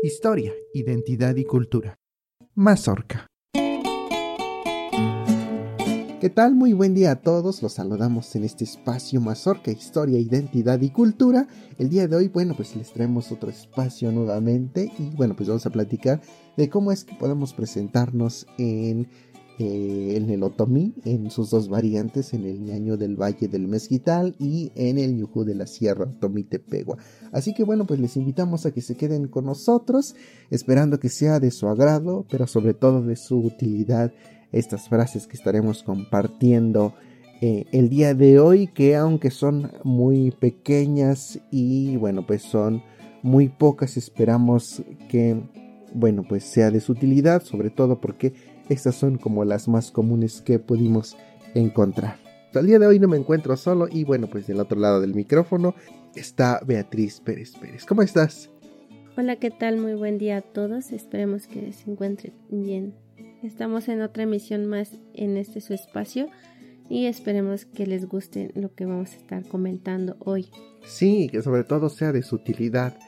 Historia, identidad y cultura. Mazorca. ¿Qué tal? Muy buen día a todos. Los saludamos en este espacio Mazorca, Historia, Identidad y Cultura. El día de hoy, bueno, pues les traemos otro espacio nuevamente y bueno, pues vamos a platicar de cómo es que podemos presentarnos en eh, en el otomí, en sus dos variantes, en el ñaño del Valle del Mezquital y en el ñujú de la Sierra Otomí Tepegua. Así que bueno, pues les invitamos a que se queden con nosotros, esperando que sea de su agrado, pero sobre todo de su utilidad estas frases que estaremos compartiendo eh, el día de hoy, que aunque son muy pequeñas y bueno, pues son muy pocas, esperamos que bueno, pues sea de su utilidad, sobre todo porque estas son como las más comunes que pudimos encontrar. Al día de hoy no me encuentro solo y bueno, pues del otro lado del micrófono está Beatriz Pérez Pérez. ¿Cómo estás? Hola, ¿qué tal? Muy buen día a todos. Esperemos que se encuentren bien. Estamos en otra emisión más en este su espacio y esperemos que les guste lo que vamos a estar comentando hoy. Sí, que sobre todo sea de su utilidad,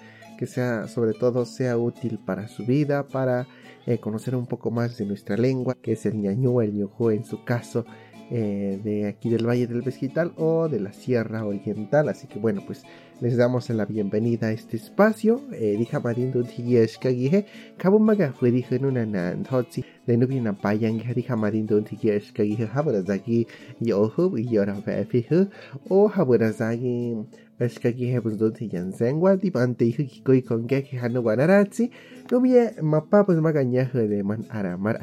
que sea sobre todo sea útil para su vida, para eh, conocer un poco más de nuestra lengua, que es el ñañú, el ñujú en su caso, eh, de aquí del Valle del Pesquital o de la Sierra Oriental. Así que bueno, pues les damos la bienvenida a este espacio. Eh, dija marindu tiyeshkagihe, kabumaga fue dije en una nantotsi, de nubina payan, dija marindu tiyeshkagihe, haburazaki yohub y yora befihu, o haburazaki Eshkagihe pues donde yansengwa, dipante hijo kikoi konge que hanu guanaratsi, no bien mapa pues magañaje de man aramar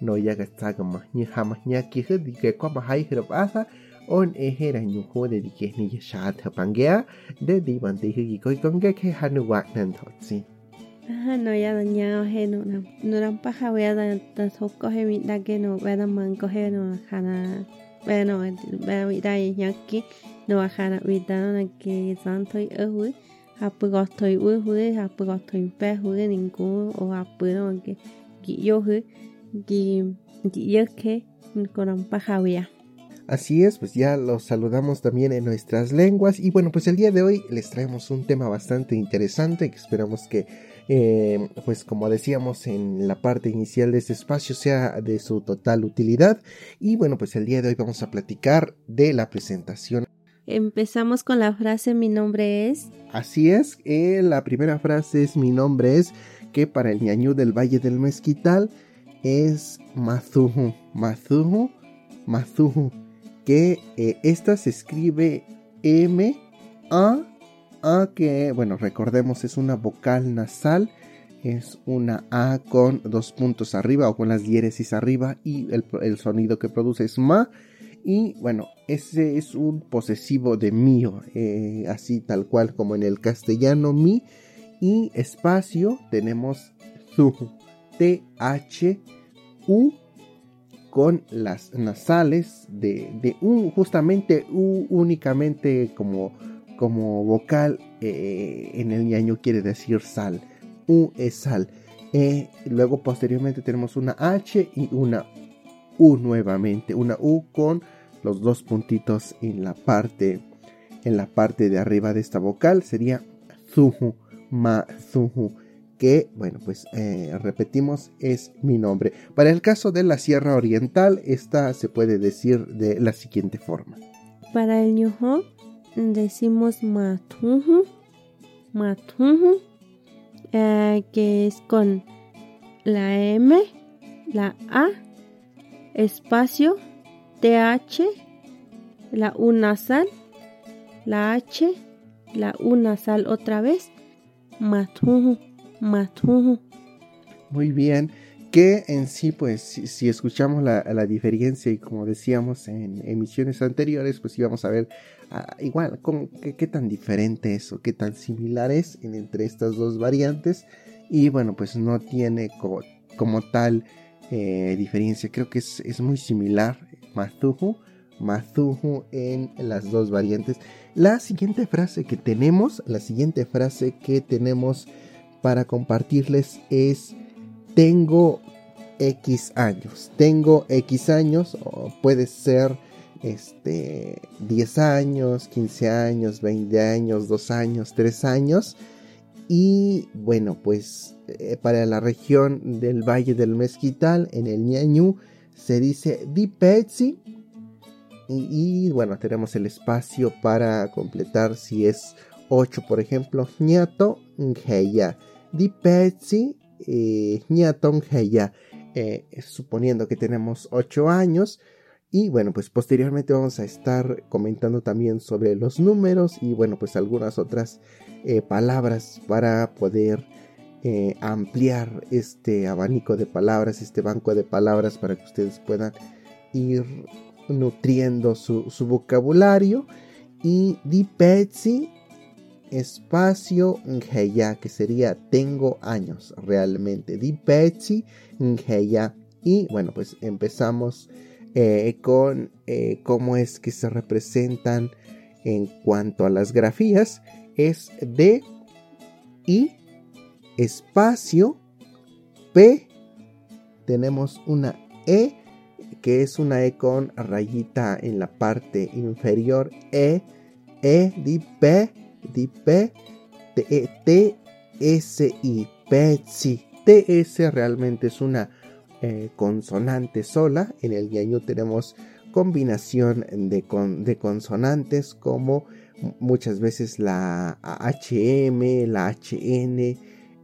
no ya que está como ni jamás ni aquí se dice como hay que pasa on ehera ni jode de que ni ya te pangea de divan de higi koi con que que hanu wagnan totsi Ajá, no ya dañado he no na no ran paja voy a dar tas hokko he mi da que no voy a dar manco he no jana bueno voy a ir ahí ya aquí no va jana vida no que santo y ojo hapu gostoi uhu hapu gostoi pe hu ningku o hapu no que yo hu Así es, pues ya los saludamos también en nuestras lenguas. Y bueno, pues el día de hoy les traemos un tema bastante interesante que esperamos que, eh, pues como decíamos en la parte inicial de este espacio, sea de su total utilidad. Y bueno, pues el día de hoy vamos a platicar de la presentación. Empezamos con la frase mi nombre es. Así es, eh, la primera frase es mi nombre es, que para el ñañú del Valle del Mezquital es Mazuhu, Mazuhu, Mazuhu, que eh, esta se escribe M, A, A que, bueno, recordemos es una vocal nasal, es una A con dos puntos arriba o con las diéresis arriba y el, sonido que produce es Ma. Y bueno, ese es un posesivo de mío, eh, así tal cual como en el castellano mi. Y espacio tenemos su, T, H, U con las nasales de, de U, justamente U únicamente como, como vocal eh, en el ñaño quiere decir sal. U es sal. Eh, luego posteriormente tenemos una H y una U nuevamente. Una U con los dos puntitos en la parte en la parte de arriba de esta vocal sería zuhu ma zuhu que bueno pues eh, repetimos es mi nombre. Para el caso de la sierra oriental esta se puede decir de la siguiente forma. Para el ñujo decimos matuhu matuhu eh, que es con la m la a espacio TH, la U nasal, la H, la U nasal otra vez, matuhu, matuhu. Muy bien, que en sí, pues, si, escuchamos la, diferencia y como decíamos en emisiones anteriores, pues íbamos a ver uh, igual qué, tan diferente es o qué tan similar es en, entre estas dos variantes. Y bueno, pues no tiene como, tal eh, diferencia, creo que es, muy similar Mazuhu, Mazuhu en las dos variantes. La siguiente frase que tenemos, la siguiente frase que tenemos para compartirles es tengo X años. Tengo X años, o puede ser este 10 años, 15 años, 20 años, 2 años, 3 años. Y bueno, pues eh, para la región del Valle del Mezquital, en el ñañú, se dice Dipetsi. Y, bueno, tenemos el espacio para completar si es 8, por ejemplo, ñato ngeya. Dipetsi, eh, ñato ngeya. Eh, suponiendo que tenemos 8 años. Y bueno, pues posteriormente vamos a estar comentando también sobre los números y bueno, pues algunas otras eh, palabras para poder eh, ampliar este abanico de palabras, este banco de palabras para que ustedes puedan ir nutriendo su, vocabulario. Y di espacio ngeya, que sería tengo años realmente. Di ngeya. Y bueno, pues empezamos eh, con eh, cómo es que se representan en cuanto a las grafías. Es D, I, espacio, P, tenemos una E, que es una E con rayita en la parte inferior, E, E, D, P, P, T, e, T, S, I, P, T, S realmente es una eh, consonante sola. En el ñañú tenemos combinación de, de, consonantes como muchas veces la HM, la HN,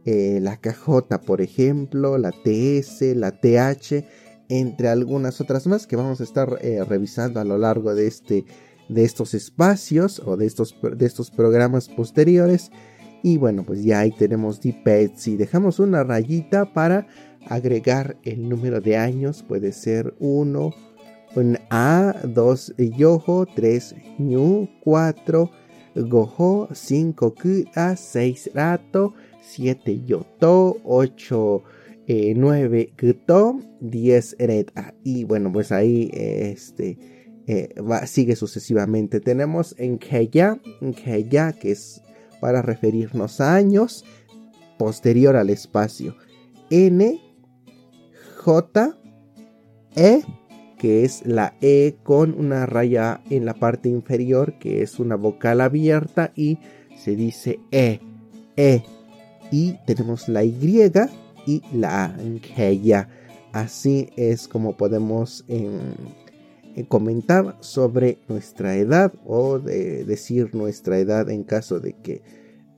eh, la KJ por ejemplo, la TS, la TH, entre algunas otras más que vamos a estar eh, revisando a lo largo de, este, de estos espacios o de estos, de estos programas posteriores. Y bueno, pues ya ahí tenemos Dipets y dejamos una rayita para agregar el número de años, puede ser 1, un A, 2 yojo, 3 ñu, 4 gojo, 5 kuda, 6 rato, 7 yoto, 8 eh, 9 kuto, 10 reta. Y bueno, pues ahí este eh, sigue sucesivamente. Tenemos en Keya, en Keya, que es para referirnos a años, posterior al espacio. N J, E, que es la E con una raya en la parte inferior, que es una vocal abierta y se dice E, E. Y tenemos la Y y la A, ya. Así es como podemos em, eh, comentar sobre nuestra edad o decir nuestra edad en caso de que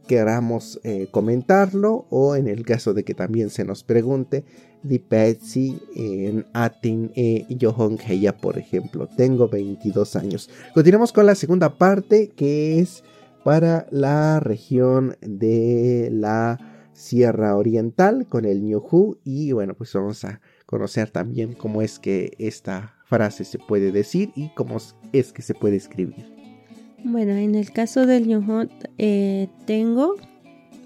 queramos eh, comentarlo o en el caso de que también se nos pregunte di Patsy en Atin e Johon Heya, por ejemplo. Tengo 22 años. Continuamos con la segunda parte que es para la región de la Sierra Oriental con el Ñuhu y bueno, pues vamos a conocer también cómo es que esta frase se puede decir y cómo es que se puede escribir. Bueno, en el caso del Ñuhu eh, tengo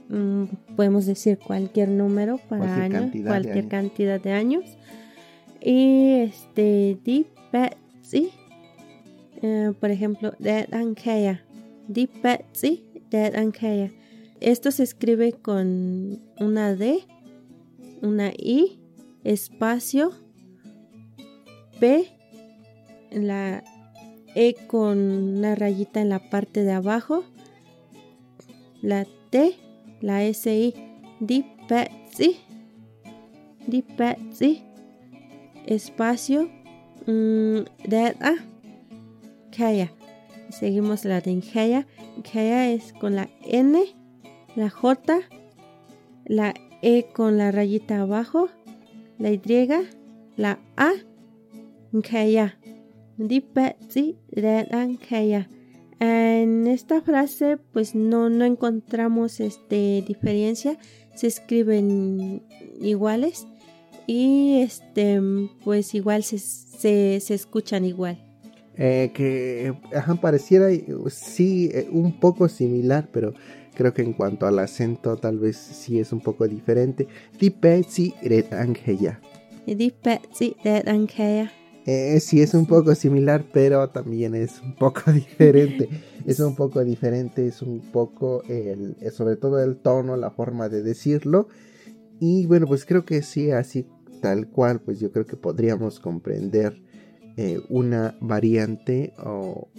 Mm, podemos decir cualquier número para años, cualquier cantidad de años. Y este, Deep Betsy, eh, por ejemplo, Dead Ankea. Deep Betsy, Dead Ankea. Esto se escribe con una D, una I, espacio, P, la E con una rayita en la parte de abajo, la T la SI, Di Pezzi, Di Pezzi, espacio, mmm, Deta, Kaya. Seguimos la de. Kaya es con la N, la J, la E con la rayita abajo, la Y, la A, Kaya. En esta frase pues no, no encontramos este, diferencia, se escriben iguales y este pues igual se, se, escuchan igual. Eh, que pareciera sí eh, un poco similar, pero creo que en cuanto al acento tal vez sí es un poco diferente. Dipetsi red angeya. Dipetsi red angeya. Eh, sí es un poco similar, pero también es un poco diferente. es un poco diferente, es un poco el, eh, sobre todo el tono, la forma de decirlo. Y bueno, pues creo que sí, así tal cual, pues yo creo que podríamos comprender eh, una variante o,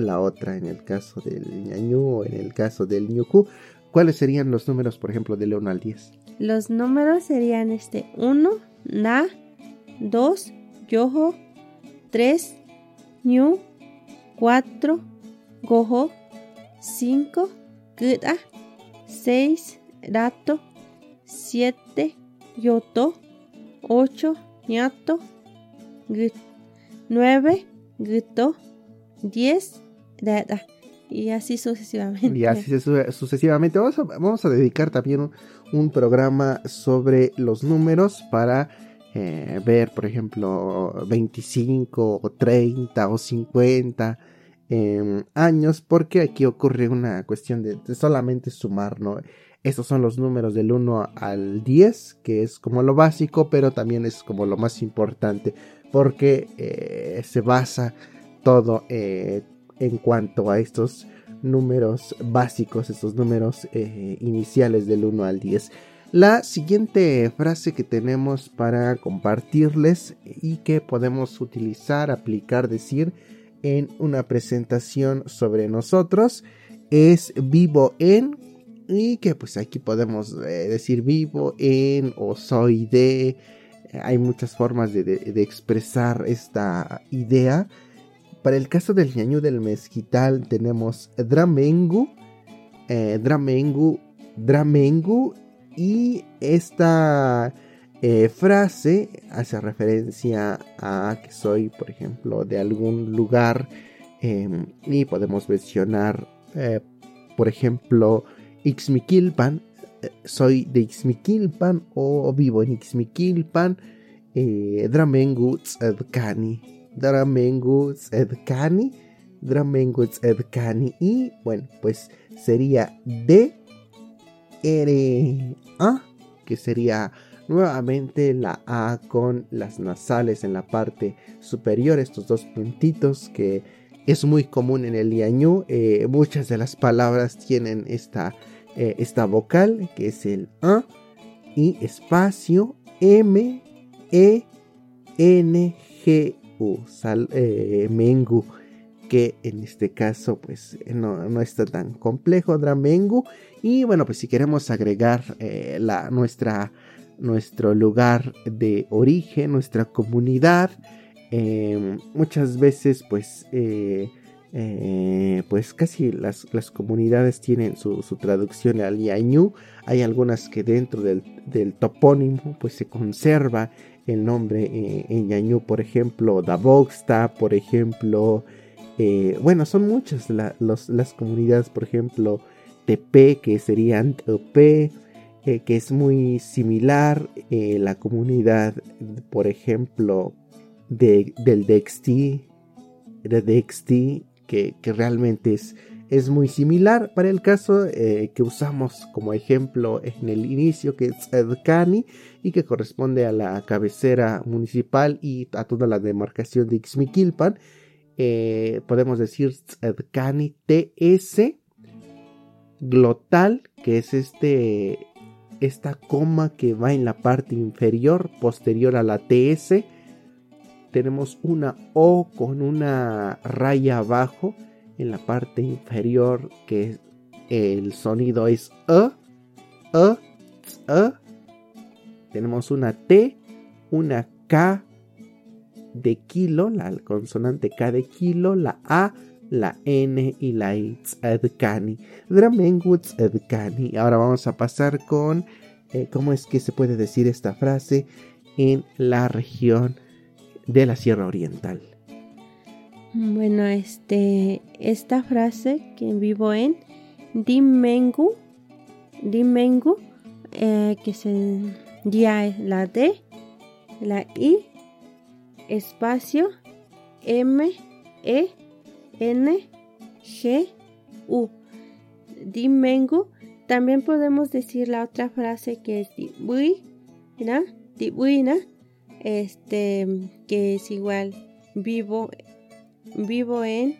la otra en el caso del ñañú o en el caso del ñuku. ¿cuáles serían los números, por ejemplo, del 1 al 10? Los números serían este 1, na, 2, yoho, 3, ñu, 4, goho, 5, gda, 6, rato, 7, yoto, 8, ñato, 9, guto, 10, dada. Y así sucesivamente. Y así sucesivamente. Vamos a, vamos a dedicar también un, un, programa sobre los números para eh, ver, por ejemplo, 25 o 30 o 50 eh, años, porque aquí ocurre una cuestión de, solamente sumar, ¿no? Estos son los números del 1 al 10, que es como lo básico, pero también es como lo más importante, porque eh, se basa todo eh, en cuanto a estos números básicos, estos números iniciales del 1 al 10. La siguiente frase que tenemos para compartirles y que podemos utilizar, aplicar, decir en una presentación sobre nosotros es vivo en y que pues aquí podemos eh, decir vivo en o soy de. Hay muchas formas de, expresar esta idea. Para el caso del ñañú del mezquital tenemos Dramengu, eh, Dramengu, Dramengu y esta eh, frase hace referencia a que soy, por ejemplo, de algún lugar eh, y podemos mencionar, eh, por ejemplo, Ixmiquilpan, soy de Ixmiquilpan o vivo en Ixmiquilpan, Dramengu Tzedkani. Dramengu Tzedkani. Dramengu Tzedkani. Y bueno, pues sería D, R, A, que sería nuevamente la A con las nasales en la parte superior, estos dos puntitos que es muy común en el liañú. Eh, muchas de las palabras tienen esta, eh, esta vocal que es el A y espacio M, E, N, G, sal, eh, mengu, que en este caso pues no, no, está tan complejo, dramengu. Y bueno, pues si queremos agregar eh, la, nuestra, nuestro lugar de origen, nuestra comunidad, eh, muchas veces pues... Eh, pues casi las, las, comunidades tienen su, traducción al yañú. Hay algunas que dentro del, del, topónimo pues se conserva el nombre eh, en Yañú, por ejemplo, Davoxta, por ejemplo, eh, bueno, son muchas las comunidades, por ejemplo, TP, que serían TP, eh, que es muy similar, eh, la comunidad, por ejemplo, de, del DXT, de DXT, que, realmente es es muy similar para el caso que usamos como ejemplo en el inicio, que es Edcani y que corresponde a la cabecera municipal y a toda la demarcación de Ixmiquilpan. Eh, podemos decir Edcani TS glotal, que es este esta coma que va en la parte inferior, posterior a la TS. Tenemos una O con una raya abajo en la parte inferior que el sonido es E, E, E. Tenemos una T, una K de kilo, la consonante K de kilo, la A, la N y la I. Tzedkani. Ahora vamos a pasar con eh, cómo es que se puede decir esta frase en la región de la Sierra Oriental. Bueno, este, esta frase que vivo en Dimengu, Dimengu, eh, que se ya la D, la I, espacio, M, E, N, G, U. Dimengu. También podemos decir la otra frase que es Dibui, ¿no? Dibuina, este, que es igual vivo vivo en,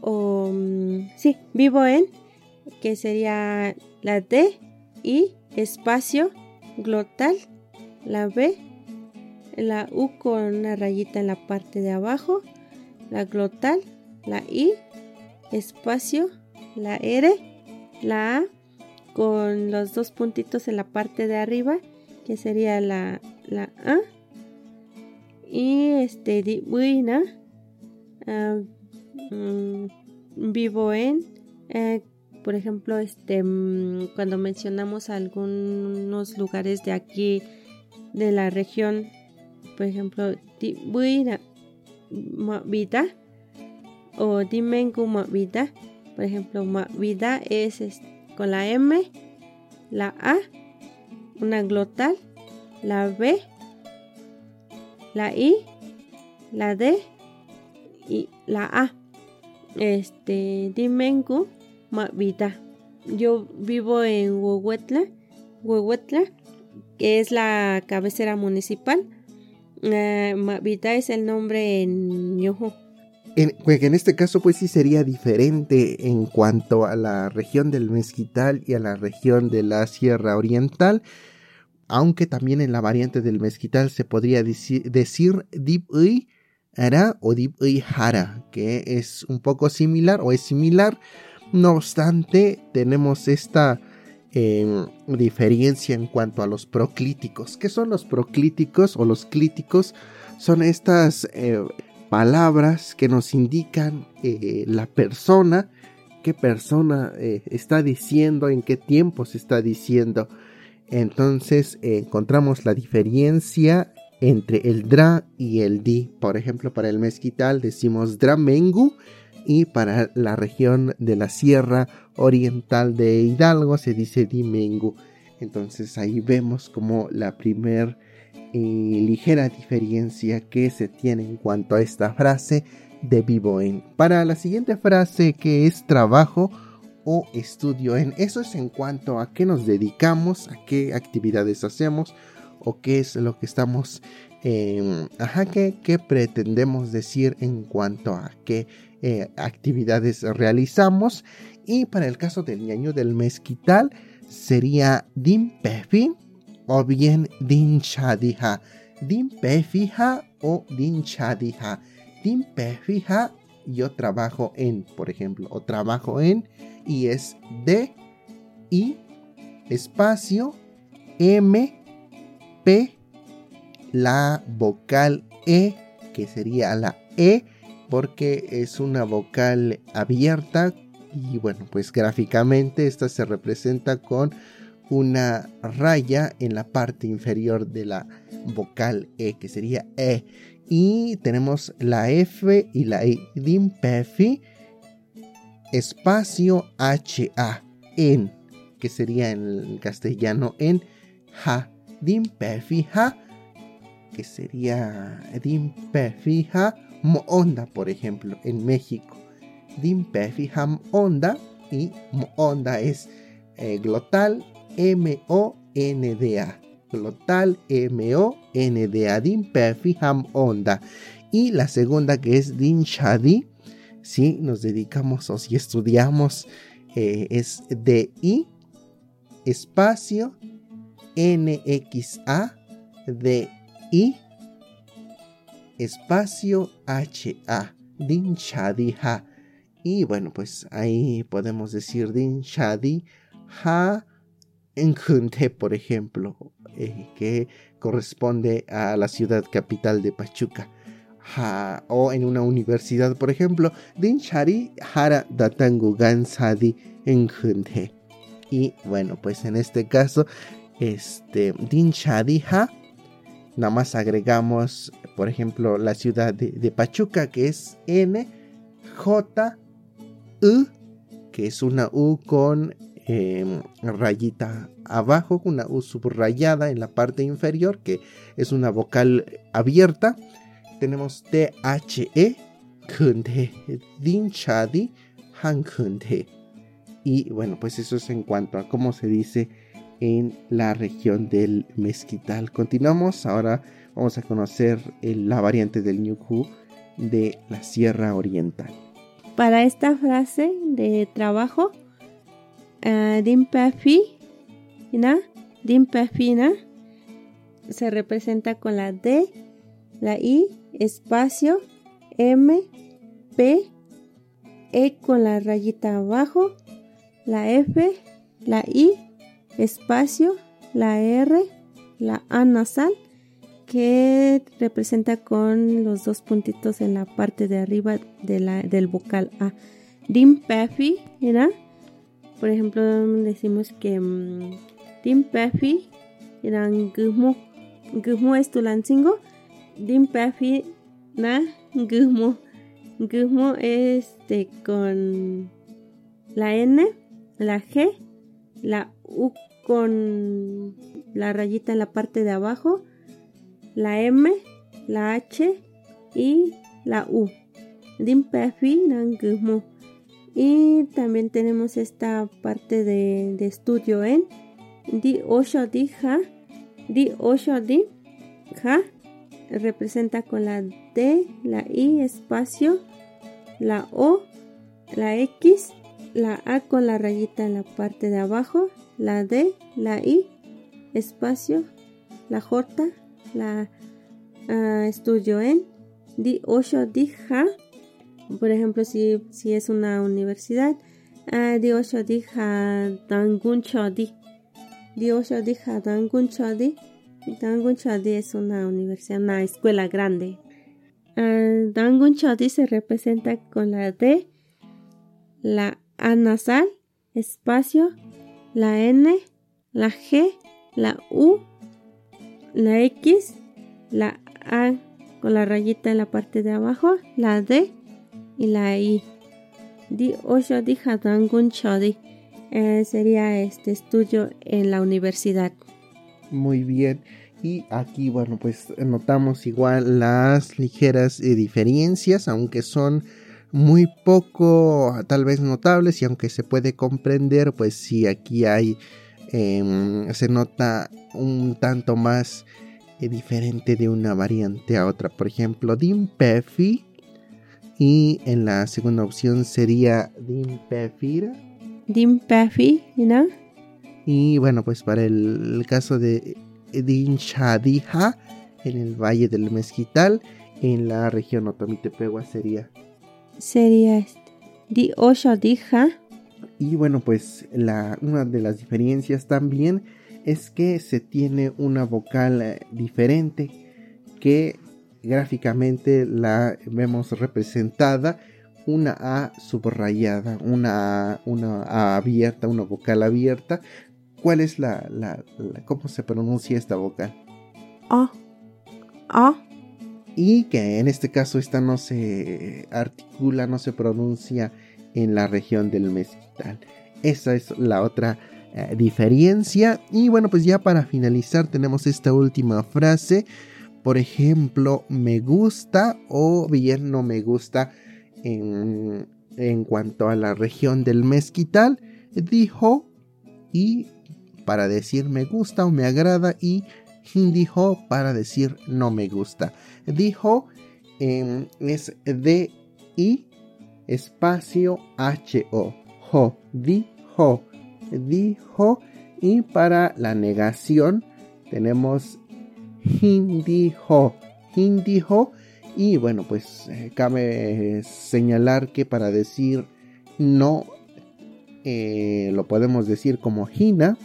o mm, sí, vivo en, que sería la D y espacio glotal, la B, la U con una rayita en la parte de abajo, la glotal, la I, espacio, la R, la A con los dos puntitos en la parte de arriba, que sería la, la A. Y este, di buena. Ah, mm, vivo en, eh, por ejemplo, este, mm, cuando mencionamos algunos lugares de aquí, de la región, por ejemplo, di buena vida o dimengu vida. Por ejemplo, vida es, con la M, la A, una glotal, la B, la I, la D y la A. Este, Dimengu vida. Yo vivo en Huehuetla, Huehuetla, que es la cabecera municipal. Uh, Mavita es el nombre en ñojo. En, pues en este caso pues sí sería diferente en cuanto a la región del Mezquital y a la región de la Sierra Oriental, aunque también en la variante del Mezquital se podría decir, Dip Ara o Dip Hara, que es un poco similar o es similar, no obstante tenemos esta em, diferencia en cuanto a los proclíticos. ¿Qué son los proclíticos o los clíticos? Son estas eh, palabras que nos indican eh, la persona, qué persona eh, está diciendo, en qué tiempo se está diciendo. Entonces encontramos la diferencia entre el dra y el di. Por ejemplo, para el mezquital decimos dramengu y para la región de la Sierra Oriental de Hidalgo se dice dimengu. Entonces ahí vemos como la primer ligera diferencia que se tiene en cuanto a esta frase de vivo en. Para la siguiente frase que es trabajo o estudio en, eso es en cuanto a qué nos dedicamos, a qué actividades hacemos o qué es lo que estamos, eh, ajá, qué, pretendemos decir en cuanto a qué eh, actividades realizamos. Y para el caso del ñaño del mezquital sería dimpefin o bien din chadiha, din fija o din chadiha. Din fija yo trabajo en, por ejemplo, o trabajo en y es D I espacio M P la vocal E que sería la E porque es una vocal abierta y bueno pues gráficamente esta se representa con una raya en la parte inferior de la vocal E, que sería E. Y tenemos la F y la I. Dimpefi, espacio HA, en, que sería en castellano en ja. Dimpefi, ja, que sería Dimpefi, ja, onda, por ejemplo, en México. Dimpefi, ham onda y onda es eh, glotal M-O-N-D-A. Glotal M-O-N-D-A. Din Perfiham Onda. Y la segunda que es Din Shadi. Si nos dedicamos o si estudiamos eh, es D-I espacio N-X-A D-I espacio H-A. Din Shadi Ha. Y bueno, pues ahí podemos decir Din Shadi Ha en Junte, por ejemplo, eh, que corresponde a la ciudad capital de Pachuca. o en una universidad, por ejemplo, Dinchari Hara Datangu Gansadi en Junte. Y bueno, pues en este caso, este Dinchari Ha, nada más agregamos, por ejemplo, la ciudad de, Pachuca, que es N J U, que es una U con Em, rayita abajo, una U subrayada en la parte inferior, que es una vocal abierta. Tenemos T-H-E, Dinchadi, Y bueno, pues eso es en cuanto a cómo se dice en la región del mezquital. Continuamos, ahora vamos a conocer la variante del Nyukhu de la Sierra Oriental. Para esta frase de trabajo, uh, dimpefina, se representa con la D, la I, espacio, M, P, E con la rayita abajo, la F, la I espacio, la R, la A nasal, que representa con los dos puntitos en la parte de arriba de la, del vocal A. Dim Pefi, ¿verdad? Por ejemplo, decimos que Dim Pefi, eran Gumo. Gumo es Tulancingo. Dim Pefi, na Gumo. Gumo este con la N, la G, la U con la rayita en la parte de abajo, la M, la H y la U. Y también tenemos esta parte de, estudio en Di Osho Di Ja. Di Osho Di Ja representa con la D, la I espacio, la O, la X, la A con la rayita en la parte de abajo, la D, la I, espacio, la J, la uh, estudio en Di Osho Di Ja. Por ejemplo, si, si es una universidad, uh, Di Osho Di Ja Dangun Chodi. Di Osho Di Ja Dangun Chodi. Dangun Chodi es una universidad, una escuela grande. Uh, Dangun Chodi se representa con la D, la nasal, espacio, la N, la G, la U, la X, la A con la rayita en la parte de abajo, la D y la I. Di Osho Di Hadangun Chodi eh, sería este estudio en la universidad. Muy bien. Y aquí, bueno, pues notamos igual las ligeras eh, diferencias, aunque son muy poco tal vez notables y aunque se puede comprender, pues sí, aquí hay, em, se nota un tanto más eh, diferente de una variante a otra. Por ejemplo, Dimpefi y en la segunda opción sería Dimpefira. Dimpefi, ¿no? Y bueno, pues para el, caso de Dinshadija en el Valle del Mezquital, en la región Otomitepegua sería sería este. Osho Dija. Y bueno, pues la, una de las diferencias también es que se tiene una vocal eh, diferente que gráficamente la vemos representada una A subrayada, una A, una A abierta, una vocal abierta. ¿Cuál es la, la, la cómo se pronuncia esta vocal? A. A y que en este caso esta no se articula, no se pronuncia en la región del mezquital. Esa es la otra eh, diferencia. Y bueno, pues ya para finalizar tenemos esta última frase. Por ejemplo, me gusta o bien no me gusta en, en cuanto a la región del mezquital. Dijo y para decir me gusta o me agrada y dijo para decir no me gusta dijo em, es D-I espacio H-O. Jo, dijo, dijo. Y para la negación tenemos hindijo, hindijo. Y bueno, pues eh, cabe señalar que para decir no eh, lo podemos decir como hina,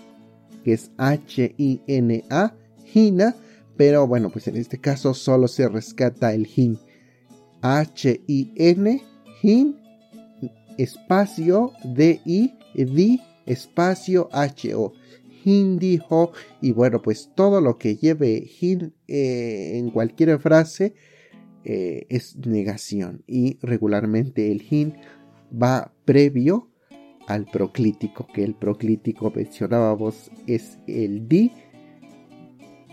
que es H-I-N-A, hina pero bueno, pues en este caso solo se rescata el hin. H-I-N, hin, espacio D-I, di, espacio H-O. Hin dijo, y bueno, pues todo lo que lleve hin eh, en cualquier frase eh, es negación. Y regularmente el hin va previo al proclítico, que el proclítico mencionábamos es el di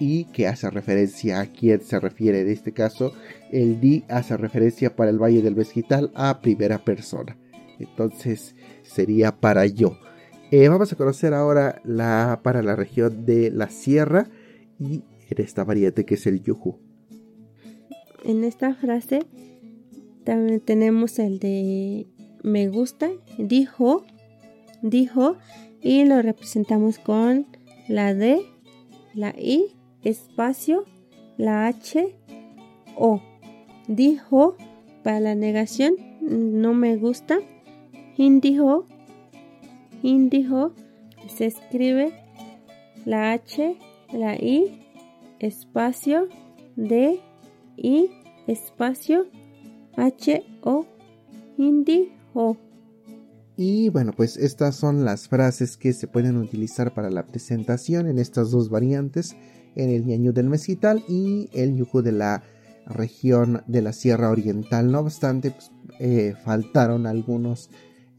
y que hace referencia a quién se refiere. En este caso, el di hace referencia para el Valle del Mezquital a primera persona. Entonces sería para yo. Eh, vamos a conocer ahora la para la región de la sierra y en esta variante que es el yuju. En esta frase también tenemos el de me gusta, dijo, dijo y lo representamos con la D, la I espacio, la H, O. Dijo, para la negación, no me gusta. Hindijo, hindijo, se escribe la H, la I, espacio, D, I, espacio, H, O, Hindi, O. Y bueno, pues estas son las frases que se pueden utilizar para la presentación en estas dos variantes, en el ñañú del mezquital y el ñujú de la región de la Sierra Oriental. No obstante, pues, eh, faltaron algunos,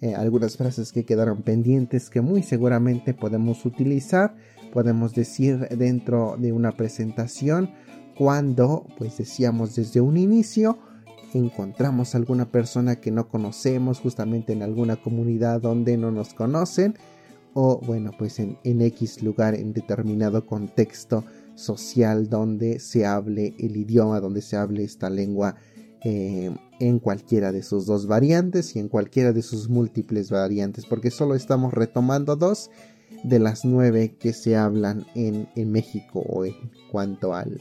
eh, algunas frases que quedaron pendientes que muy seguramente podemos utilizar, podemos decir dentro de una presentación cuando, pues decíamos desde un inicio, encontramos alguna persona que no conocemos justamente en alguna comunidad donde no nos conocen o bueno pues en, X lugar en determinado contexto social donde se hable el idioma, donde se hable esta lengua eh, en cualquiera de sus dos variantes y en cualquiera de sus múltiples variantes, porque solo estamos retomando dos de las nueve que se hablan en, México o en cuanto al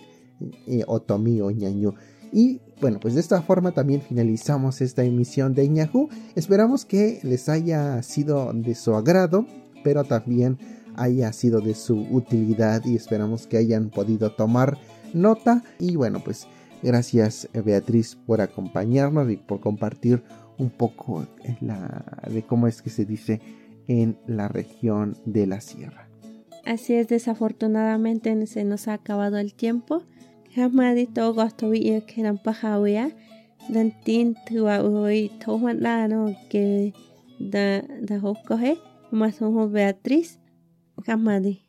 eh, otomí o ñañú. Y bueno, pues de esta forma también finalizamos esta emisión de Yahoo. Esperamos que les haya sido de su agrado, pero también haya sido de su utilidad y esperamos que hayan podido tomar nota. Y bueno, pues gracias Beatriz por acompañarnos y por compartir un poco de cómo es que se dice en la región de la sierra. Así es, desafortunadamente se nos ha acabado el tiempo. Wi que da más Beatriz Hamadi.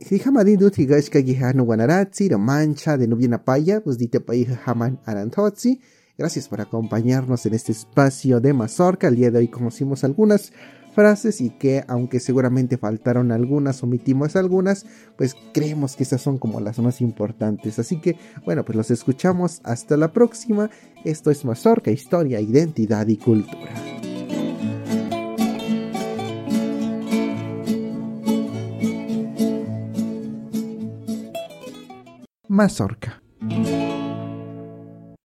Si Hamadi du tiga es que no guanarazzi la mancha de nubia paya pues dite paija jaman arantotzi Gracias por acompañarnos en este espacio de Mazorca. El día de hoy conocimos algunas frases y que aunque seguramente faltaron algunas, omitimos algunas, pues creemos que esas son como las más importantes. Así que bueno, pues los escuchamos hasta la próxima. Esto es Mazorca, Historia, Identidad y Cultura. Mazorca